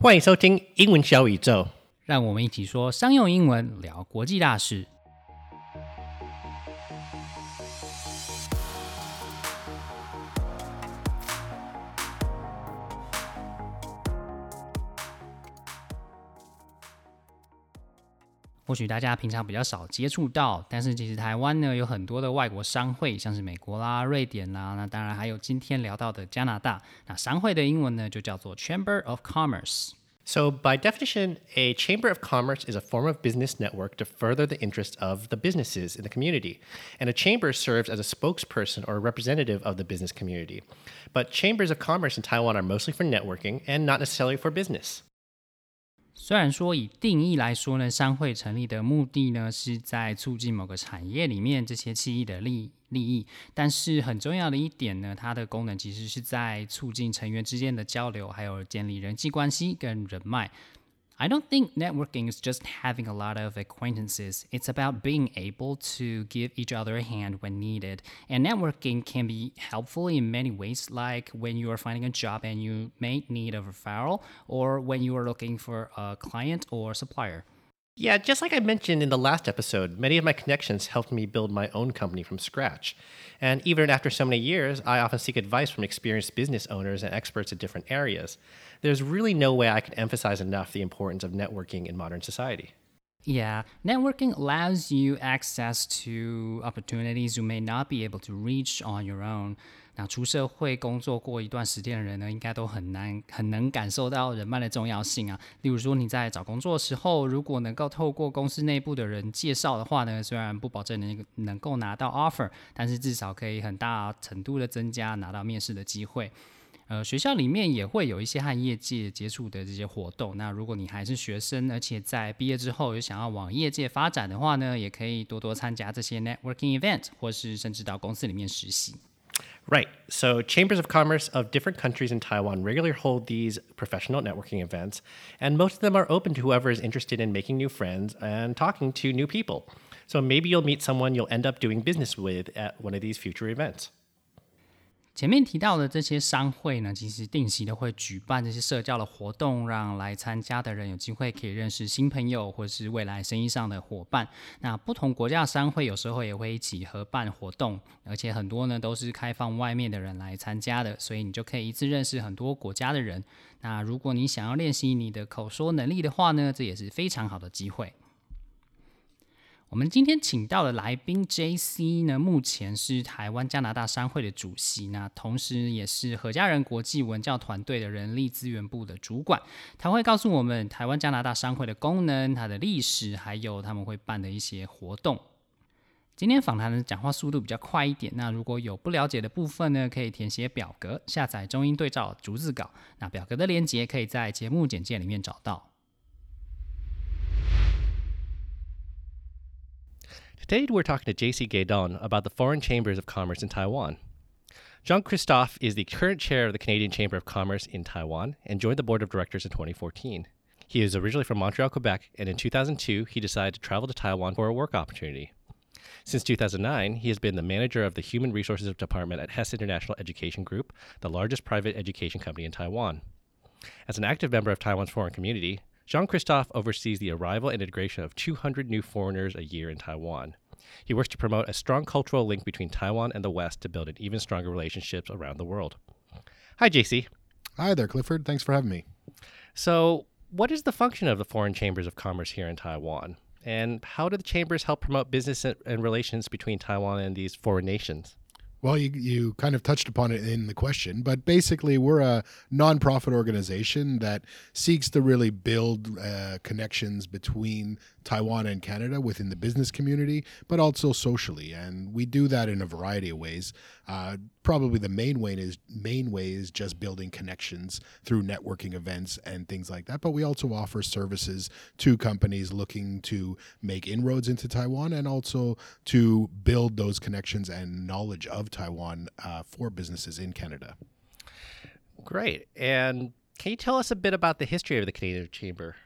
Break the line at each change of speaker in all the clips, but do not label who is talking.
欢迎收听英文小宇宙。
让我们一起说商用英文，聊国际大事。或许大家平常比较少接触到，但是其实台湾呢有很多的外国商会，像是美国啦、瑞典啦，那当然还有今天聊到的加拿大。那商会的英文呢就叫做 Chamber of
Commerce。So, by definition, a chamber of commerce is a form of business network to further the interests of the businesses in the community. And a chamber serves as a spokesperson or a representative of the business community. But chambers of commerce in Taiwan are mostly for networking and not necessarily for business.
虽然说以定义来说呢，商会成立的目的呢是在促进某个产业里面这些企业的利利益，但是很重要的一点呢，它的功能其实是在促进成员之间的交流，还有建立人际关系跟人脉。I don't think networking is just having a lot of acquaintances. It's about being able to give each other a hand when needed. And networking can be helpful in many ways, like when you are finding a job and you may need a referral, or when you are looking for a client or supplier.
Yeah, just like I mentioned in the last episode, many of my connections helped me build my own company from scratch. And even after so many years, I often seek advice from experienced business owners and experts in different areas. There's really no way I can emphasize enough the importance of networking in modern society.
Yeah, networking allows you access to opportunities you may not be able to reach on your own. 那出社会工作过一段时间的人呢，应该都很难很能感受到人脉的重要性啊。例如说你在找工作的时候，如果能够透过公司内部的人介绍的话呢，虽然不保证能能够拿到 offer，但是至少可以很大程度的增加拿到面试的机会。呃，学校里面也会有一些和业界接触的这些活动。那如果你还是学生，而且在毕业之后有想要往业界发展的话呢，也可以多多参加这些 networking event，或是甚至到公司里面实习。
Right. So, chambers of commerce of different countries in Taiwan regularly hold these professional networking events, and most of them are open to whoever is interested in making new friends and talking to new people. So, maybe you'll meet someone you'll end up doing business with at one of these future events.
前面提到的这些商会呢，其实定期的会举办这些社交的活动，让来参加的人有机会可以认识新朋友，或是未来生意上的伙伴。那不同国家的商会有时候也会一起合办活动，而且很多呢都是开放外面的人来参加的，所以你就可以一次认识很多国家的人。那如果你想要练习你的口说能力的话呢，这也是非常好的机会。我们今天请到的来宾 J.C. 呢，目前是台湾加拿大商会的主席，那同时也是何家人国际文教团队的人力资源部的主管。他会告诉我们台湾加拿大商会的功能、它的历史，还有他们会办的一些活动。今天访谈的讲话速度比较快一点，那如果有不了解的部分呢，可以填写表格，下载中英对照逐字稿。那表格的链接可以在节目简介里面找到。
Today, we're talking to JC Guedon about the Foreign Chambers of Commerce in Taiwan. Jean Christophe is the current chair of the Canadian Chamber of Commerce in Taiwan and joined the board of directors in 2014. He is originally from Montreal, Quebec, and in 2002, he decided to travel to Taiwan for a work opportunity. Since 2009, he has been the manager of the Human Resources Department at Hess International Education Group, the largest private education company in Taiwan. As an active member of Taiwan's foreign community, Jean Christophe oversees the arrival and integration of 200 new foreigners a year in Taiwan. He works to promote a strong cultural link between Taiwan and the West to build an even stronger relationships around the world. Hi, JC.
Hi there, Clifford. Thanks for having me.
So, what is the function of the foreign chambers of commerce here in Taiwan? And how do the chambers help promote business and relations between Taiwan and these foreign nations?
Well, you, you kind of touched upon it in the question, but basically, we're a nonprofit organization that seeks to really build uh, connections between Taiwan and Canada within the business community, but also socially. And we do that in a variety of ways. Uh, probably the main way is main way is just building connections through networking events and things like that. But we also offer services to companies looking to make inroads into Taiwan and also to build those connections and knowledge of Taiwan uh, for businesses in Canada.
Great. And can you tell us a bit about the history of the Canadian Chamber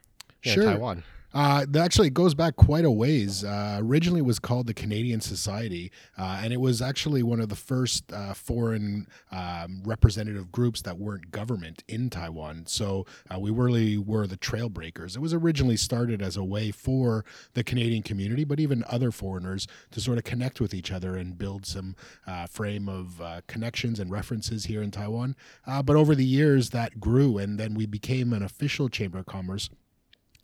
in
Sure.
Taiwan?
Uh, actually, it goes back quite a ways. Uh, originally, it was called the Canadian Society, uh, and it was actually one of the first uh, foreign um, representative groups that weren't government in Taiwan. So uh, we really were the trailbreakers. It was originally started as a way for the Canadian community, but even other foreigners to sort of connect with each other and build some uh, frame of connections and references here in Taiwan. But over the years, that grew, and then we became an official Chamber of Commerce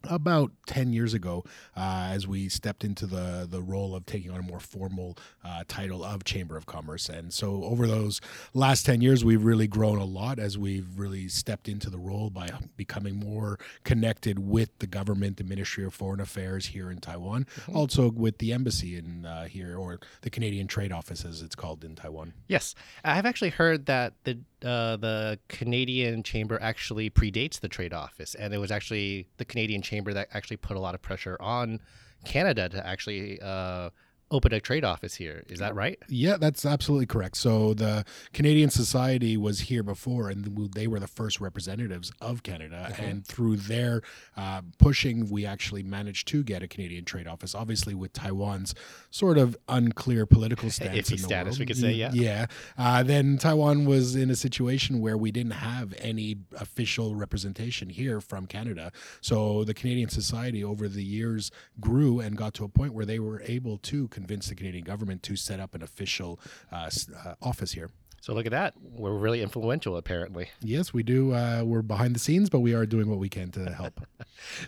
about 10 years ago uh, as we stepped into the the role of taking on a more formal uh, title of chamber of commerce. And so over those last 10 years we've really grown a lot as we've really stepped into the role by becoming more connected with the government the ministry of foreign affairs here in taiwan also with the embassy in uh, here or the canadian trade office as it's called in taiwan.
Yes, I've actually heard that the uh, the Canadian Chamber actually predates the trade office, and it was actually the Canadian Chamber that actually put a lot of pressure on Canada to actually uh, open a trade office here. Is that right?
Yeah, that's absolutely correct. So the Canadian Society was here before, and they were the first representatives of Canada. And through their uh, pushing, we actually managed to get a Canadian trade office. Obviously, with Taiwan's sort of unclear political stance,
Iffy status,
world.
we could say, yeah.
Yeah. Uh, then Taiwan was in a situation where we didn't have any official representation here from Canada. So the Canadian Society over the years grew and got to a point where they were able to convince the Canadian government to set up an official uh, uh, office here.
So look at that. We're really influential, apparently.
Yes, we do. Uh, we're behind the scenes, but we are doing what we can to help.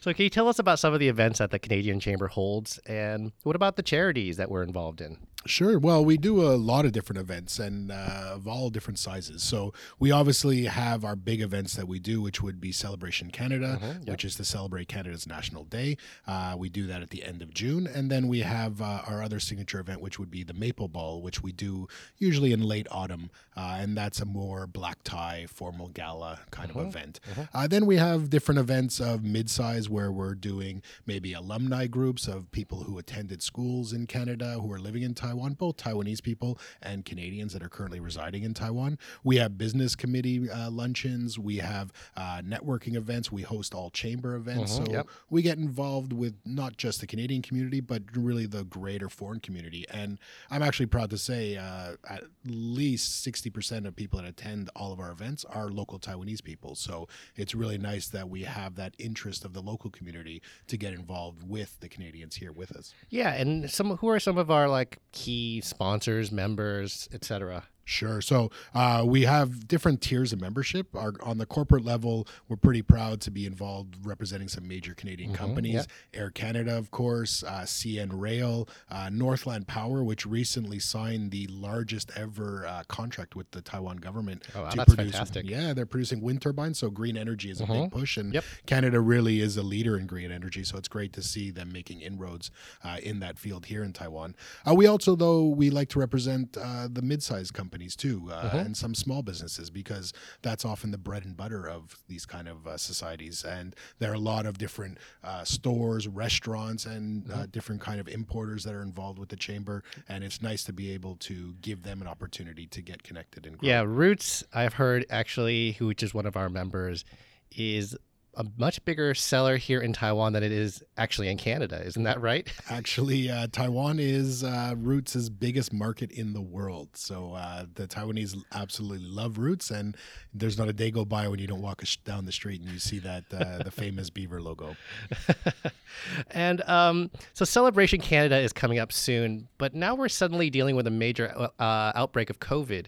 So can you tell us about some of the events that the Canadian Chamber holds, and what about the charities that we're involved in?
Sure. Well, we do a lot of different events and uh, of all different sizes. So we obviously have our big events that we do, which would be Celebration Canada,
Mhm, yep.
which is to celebrate Canada's National Day. Uh, we do that at the end of June, and then we have uh, our other signature event, which would be the Maple Ball, which we do usually in late autumn, uh, and that's a more black tie, formal gala kind of event. Uh, then we have different events of mid-size where we're doing maybe alumni groups of people who attended schools in Canada who are living in Taiwan, both Taiwanese people and Canadians that are currently residing in Taiwan. We have business committee uh, luncheons. We have uh, networking events. We host all chamber events.
Mhm,
so
yep.
we get involved with not just the Canadian community, but really the greater foreign community. And I'm actually proud to say uh, at least 60% of people that attend all of our events are local Taiwanese people. So it's really nice that we have that interest of the local community to get involved with the Canadians here with us.
Yeah, and some who are some of our like key sponsors, members, etc.
Sure. So uh, we have different tiers of membership. Our, on the corporate level, we're pretty proud to be involved representing some major Canadian companies.
yeah.
Air Canada, of course, uh, CN Rail, uh, Northland Power, which recently signed the largest ever uh, contract with the Taiwan government
Oh, wow,
to
that's
produce.
fantastic.
Yeah, they're producing wind turbines, so green energy is a
Mhm.
big push, and
Yep.
Canada really is a leader in green energy. So it's great to see them making inroads uh, in that field here in Taiwan. Uh, we also, though, we like to represent uh, the mid-sized companies too, uh,
Mhm.
and some small businesses because that's often the bread and butter of these kind of uh, societies. And there are a lot of different uh, stores, restaurants, and uh, different kind of importers that are involved with the chamber. And it's nice to be able to give them an opportunity to get connected and grow.
Yeah, Roots, I've heard actually, who which is one of our members, is a much bigger seller here in Taiwan than it is actually in Canada. Isn't that right?
Actually, uh, Taiwan is uh, Roots' biggest market in the world. So uh, the Taiwanese absolutely love Roots, and there's not a day go by when you don't walk sh- down the street and you see that uh, the famous beaver logo.
and um, so Celebration Canada is coming up soon, but now we're suddenly dealing with a major uh, outbreak of COVID.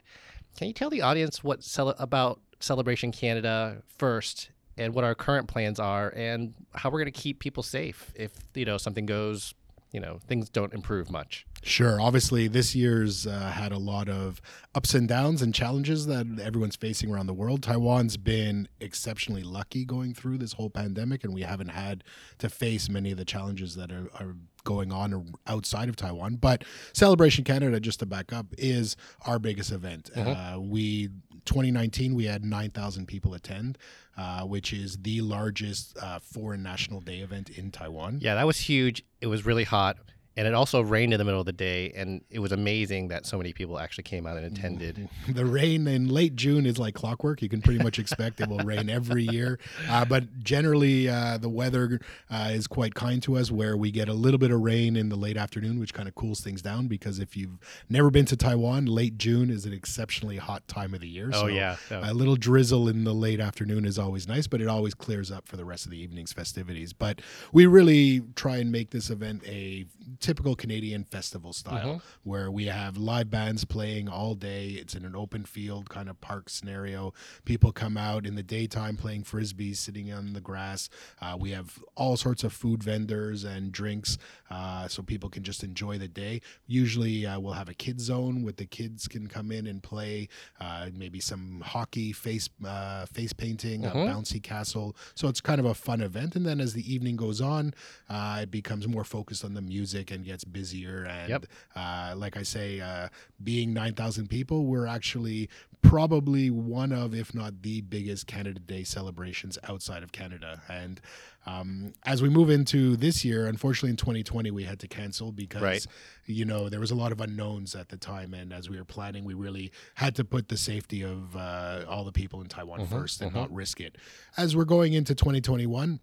Can you tell the audience what cele- about Celebration Canada first, and what our current plans are, and how we're going to keep people safe if you know something goes, you know, things don't improve much.
Sure. Obviously, this year's uh, had a lot of ups and downs and challenges that everyone's facing around the world. Taiwan's been exceptionally lucky going through this whole pandemic, and we haven't had to face many of the challenges that are, are going on outside of Taiwan. But Celebration Canada, just to back up, is our biggest event. Uh, we 2019 we had 9,000 people attend, uh, which is the largest uh, foreign national day event in Taiwan.
Yeah, that was huge. It was really hot. And it also rained in the middle of the day and it was amazing that so many people actually came out and attended
the rain in late June is like clockwork. You can pretty much expect it will rain every year. Uh, but generally, uh, the weather uh, is quite kind to us where we get a little bit of rain in the late afternoon, which kind of cools things down because if you've never been to Taiwan, late June is an exceptionally hot time of the year.
Oh, yeah. Yeah.
A little drizzle in the late afternoon is always nice, but it always clears up for the rest of the evening's festivities. But we really try and make this event a typical Canadian festival style where we have live bands playing all day. It's in an open field kind of park scenario. People come out in the daytime playing frisbees, sitting on the grass. Uh, we have all sorts of food vendors and drinks uh, so people can just enjoy the day. Usually uh, we'll have a kids zone where the kids can come in and play uh, maybe some hockey, face uh, face painting, a bouncy castle. So it's kind of a fun event. And then as the evening goes on, uh, it becomes more focused on the music and gets busier. And
Yep.
uh, like I say, uh, being 9,000 people, we're actually probably one of, if not the biggest Canada Day celebrations outside of Canada. And um, as we move into this year, unfortunately in 2020, we had to cancel because,
Right.
you know, there was a lot of unknowns at the time. And as we were planning, we really had to put the safety of uh, all the people in Taiwan first and not risk it. As we're going into 2021,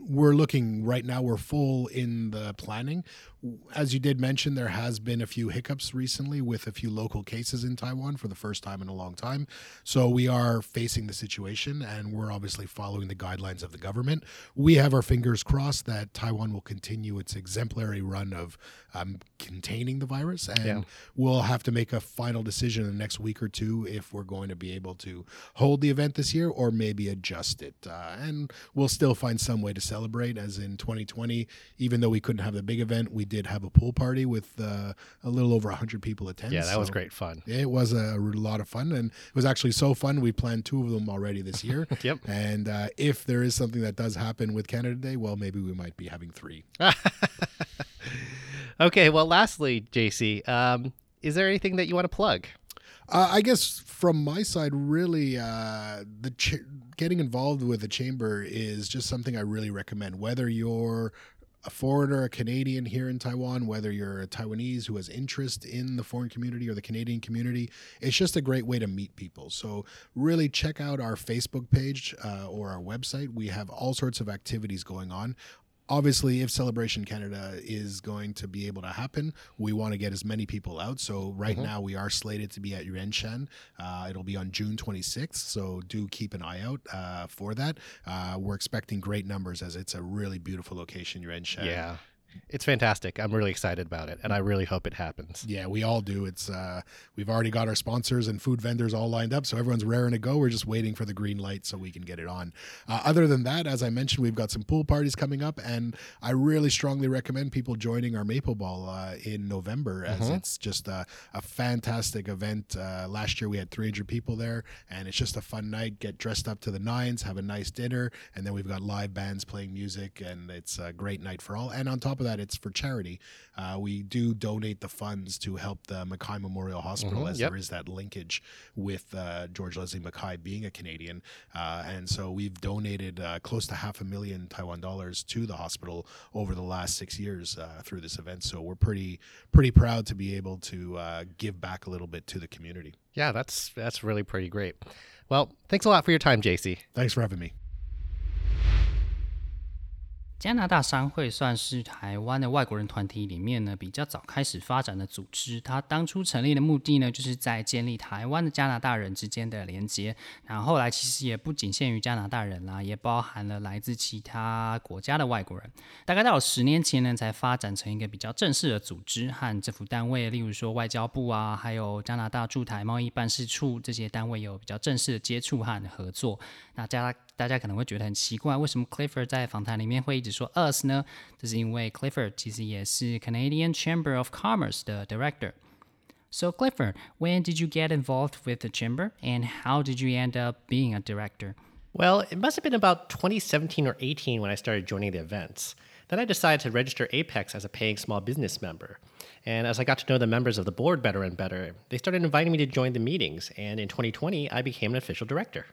we're looking right now we're full in the planning as you did mention there has been a few hiccups recently with a few local cases in taiwan for the first time in a long time so we are facing the situation and we're obviously following the guidelines of the government we have our fingers crossed that taiwan will continue its exemplary run of um, containing the virus and
Yeah.
we'll have to make a final decision in the next week or two if we're going to be able to hold the event this year or maybe adjust it. Uh, and we'll still find some way to celebrate, as in 2020, even though we couldn't have the big event, we did have a pool party with uh, a little over 100 people attend.
yeah that was great fun
It was a lot of fun, and it was actually so fun. We planned two of them already this year.
Yep.
And uh, if there is something that does happen with Canada Day, well, maybe we might be having three.
okay well lastly jc um, is there anything that you want to plug
Uh, I guess from my side, really, uh, the ch- getting involved with the chamber is just something I really recommend. Whether you're a foreigner, a Canadian here in Taiwan, whether you're a Taiwanese who has interest in the foreign community or the Canadian community, it's just a great way to meet people. So, really check out our Facebook page uh, or our website. We have all sorts of activities going on obviously if celebration canada is going to be able to happen we want to get as many people out. So right now we are slated to be at yuanshan. Uh, it'll be on june 26th so do keep an eye out uh, for that. Uh, we're expecting great numbers as it's a really beautiful location yuanshan.
Yeah it's fantastic i'm really excited about it and i really hope it happens
yeah, we all do. It's uh, we've already got our sponsors and food vendors all lined up, so everyone's raring to go. We're just waiting for the green light so we can get it on. Uh, other than that, as I mentioned, we've got some pool parties coming up, and I really strongly recommend people joining our Maple Ball uh, in November, as it's just a, a fantastic event. Uh, last year we had 300 people there, and it's just a fun night. Get dressed up to the nines, have a nice dinner, and then we've got live bands playing music, and it's a great night for all. And on top of that, it's for charity. Uh, we do donate the funds to help the Mackay Memorial Hospital, as
yep.
there is that linkage with uh, George Leslie Mackay being a Canadian. Uh, and so we've donated uh, close to half a million Taiwan dollars to the hospital over the last six years uh, through this event. So we're pretty pretty proud to be able to uh, give back a little bit to the community.
yeah that's that's really pretty great well thanks a lot for your time jc
Thanks for having me.
加拿大商会算是台湾的外国人团体里面呢比较早开始发展的组织。它当初成立的目的呢，就是在建立台湾的加拿大人之间的连接。然后来其实也不仅限于加拿大人啦，也包含了来自其他国家的外国人。大概到了十年前呢，才发展成一个比较正式的组织，和政府单位，例如说外交部啊，还有加拿大驻台贸易办事处这些单位有比较正式的接触和合作。那加大家可能会觉得很奇怪，为什么 Clifford 在访谈里面会一直说 us 呢？这是因为 Clifford 其实也是 Canadian Chamber of Commerce 的 Director。So Clifford, when did you get involved with the chamber, and how did you end up being a director?
Well, it must have been about 2017 or 18 when I started joining the events. Then I decided to register Apex as a paying small business member. And as I got to know the members of the board better and better, they started inviting me to join the meetings. And in 2020, I became an official director.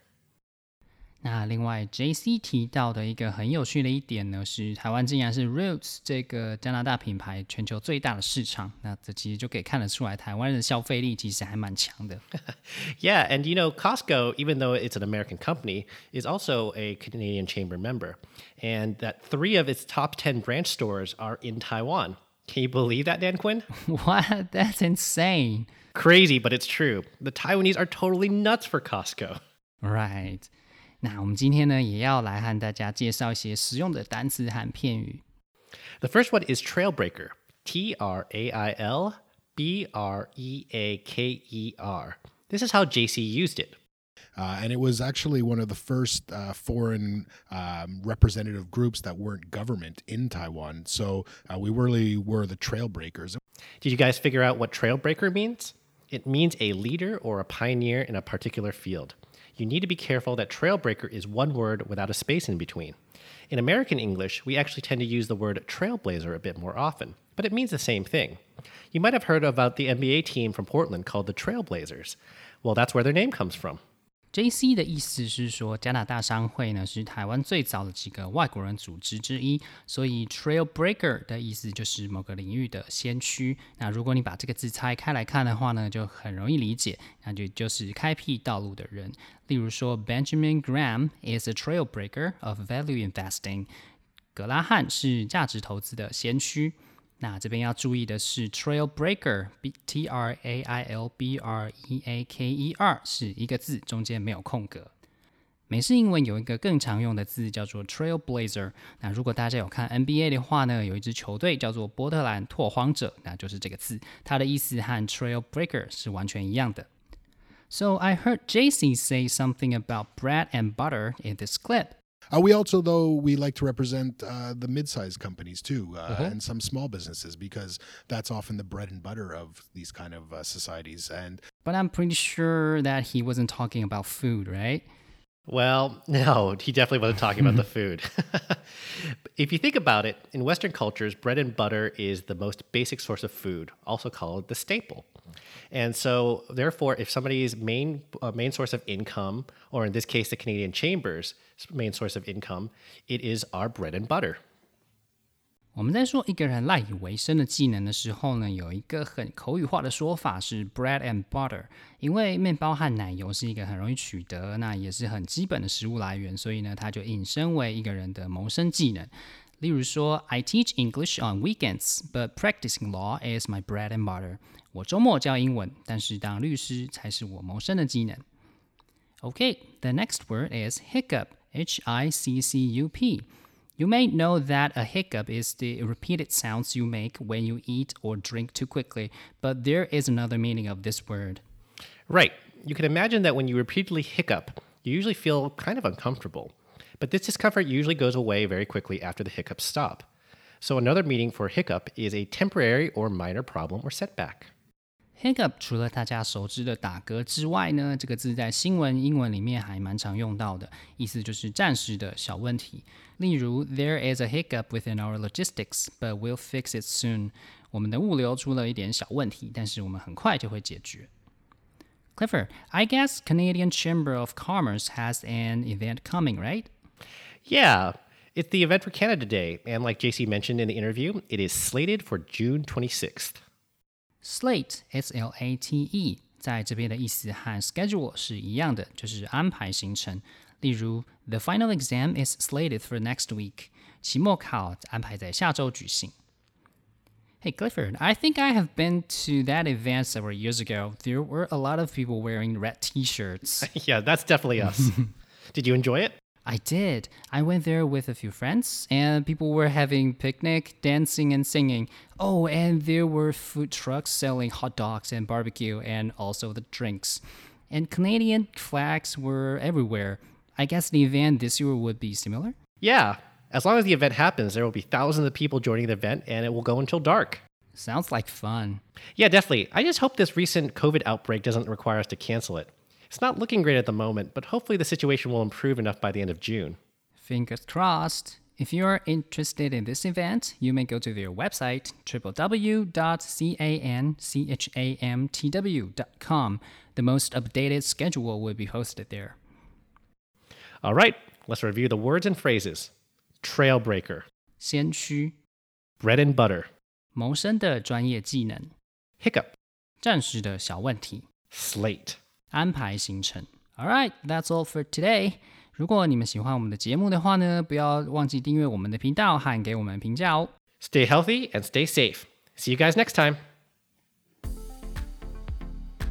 那另外，J.C. 提到的一个很有趣的一点呢，是台湾竟然是 Roots 这个加拿大品牌全球最大的市场。那这其实就可以看得出来，台湾人的消费力其实还蛮强的。
yeah, and you know, Costco, even though it's an American company, is also a Canadian Chamber member, and that three of its top 10 branch stores are in Taiwan. Can you believe that, Dan Quinn?
what? That's insane.
Crazy, but it's true. The Taiwanese are totally nuts for Costco.
Right. 那我们今天呢，也要来和大家介绍一些实用的单词和片语。
The first one is trailbreaker. T R A I L B R E A K E R. This is how JC used it.
Uh, and it was actually one of the first uh, foreign um, representative groups that weren't government in Taiwan. So uh, we really were the trailbreakers.
Did you guys figure out what trailbreaker means? It means a leader or a pioneer in a particular field you need to be careful that trailbreaker is one word without a space in between. In American English, we actually tend to use the word trailblazer a bit more often, but it means the same thing. You might have heard about the NBA team from Portland called the Trailblazers. Well, that's where their name comes from.
J.C. 的意思是说，加拿大商会呢是台湾最早的几个外国人组织之一，所以 Trailbreaker 的意思就是某个领域的先驱。那如果你把这个字拆开来看的话呢，就很容易理解，那就就是开辟道路的人。例如说，Benjamin Graham is a trailbreaker of value investing。格拉汉是价值投资的先驱。那这边要注意的是，trailbreaker，b t r a i l b r e a k e r 是一个字，中间没有空格。美式英文有一个更常用的字叫做 trailblazer。那如果大家有看 NBA 的话呢，有一支球队叫做波特兰拓荒者，那就是这个字，它的意思和 trailbreaker 是完全一样的。So I heard JC say something about bread and butter in this clip.
Uh, we also, though, we like to represent uh, the mid-sized companies too, uh, uh-huh. and some small businesses because that's often the bread and butter of these kind of uh, societies. And
but I'm pretty sure that he wasn't talking about food, right?
Well, no, he definitely wasn't talking about the food. if you think about it, in Western cultures, bread and butter is the most basic source of food, also called the staple. And so, therefore, if somebody's main uh, main source of income, or in this case, the Canadian Chamber's main source of income, it is our bread and butter.
我们在说一个人赖以为生的技能的时候呢，有一个很口语化的说法是 bread and butter。因为面包和奶油是一个很容易取得，那也是很基本的食物来源，所以呢，它就引申为一个人的谋生技能。 例如说，I teach English on weekends, but practicing law is my bread and butter。我周末教英文，但是当律师才是我谋生的技能。Okay, the next word is hiccup. H I C C U P. You may know that a hiccup is the repeated sounds you make when you eat or drink too quickly, but there is another meaning of this word.
Right. You can imagine that when you repeatedly hiccup, you usually feel kind of uncomfortable. But this discomfort usually goes away very quickly after the hiccups stop. So, another meaning for hiccup is a temporary or minor problem or setback.
Hiccup 除了大家熟知的打嗝之外呢，这个字在新闻英文里面还蛮常用到的，意思就是暂时的小问题。例如，There is a hiccup within our logistics, but we'll fix it soon。我们的物流出了一点小问题，但是我们很快就会解决。Clifford, I guess Canadian Chamber of Commerce has an event coming, right?
Yeah, it's the event for Canada Day, and like JC mentioned in the interview, it is slated for June 26th.
Slate, S L A T E，在这边的意思和 schedule 是一样的，就是安排行程。例如，The final exam is slated for next week，期末考安排在下周举行。Hey Clifford, I think I have been to that event several years ago. There were a lot of people wearing red t-shirts.
yeah, that's definitely us. Did you enjoy it?
I did. I went there with a few friends, and people were having picnic, dancing, and singing. Oh, and there were food trucks selling hot dogs and barbecue, and also the drinks. And Canadian flags were everywhere. I guess the event this year would be similar.
Yeah, as long as the event happens, there will be thousands of people joining the event, and it will go until dark.
Sounds like fun.
Yeah, definitely. I just hope this recent COVID outbreak doesn't require us to cancel it. It's not looking great at the moment, but hopefully the situation will improve enough by the end of June.
Fingers crossed. If you are interested in this event, you may go to their website, www.canchamtw.com. The most updated schedule will be posted there.
All right, let's review the words and phrases. Trailbreaker,
先驱、
bread and butter,
谋生的专业技能、
hiccup,
暂时的小问题、
slate.
安排行程。All right, that's all for today. 如果你们喜欢我们的节目的话呢，不要忘记订阅我们的频道和给我们评价哦。
Stay healthy and stay safe. See you guys next time.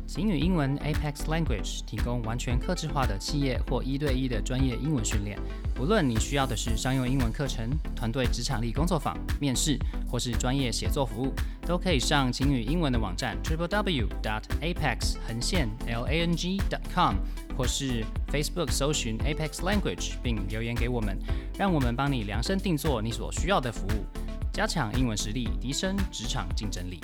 晴雨英文 Apex Language 提供完全客制化的企业或一对一的专业英文训练。不论你需要的是商用英文课程、团队职场力工作坊、面试，或是专业写作服务，都可以上晴雨英文的网站 triple w dot apex 横线 l a n g dot com，或是 Facebook 搜寻 Apex Language 并留言给我们，让我们帮你量身定做你所需要的服务，加强英文实力，提升职场竞争力。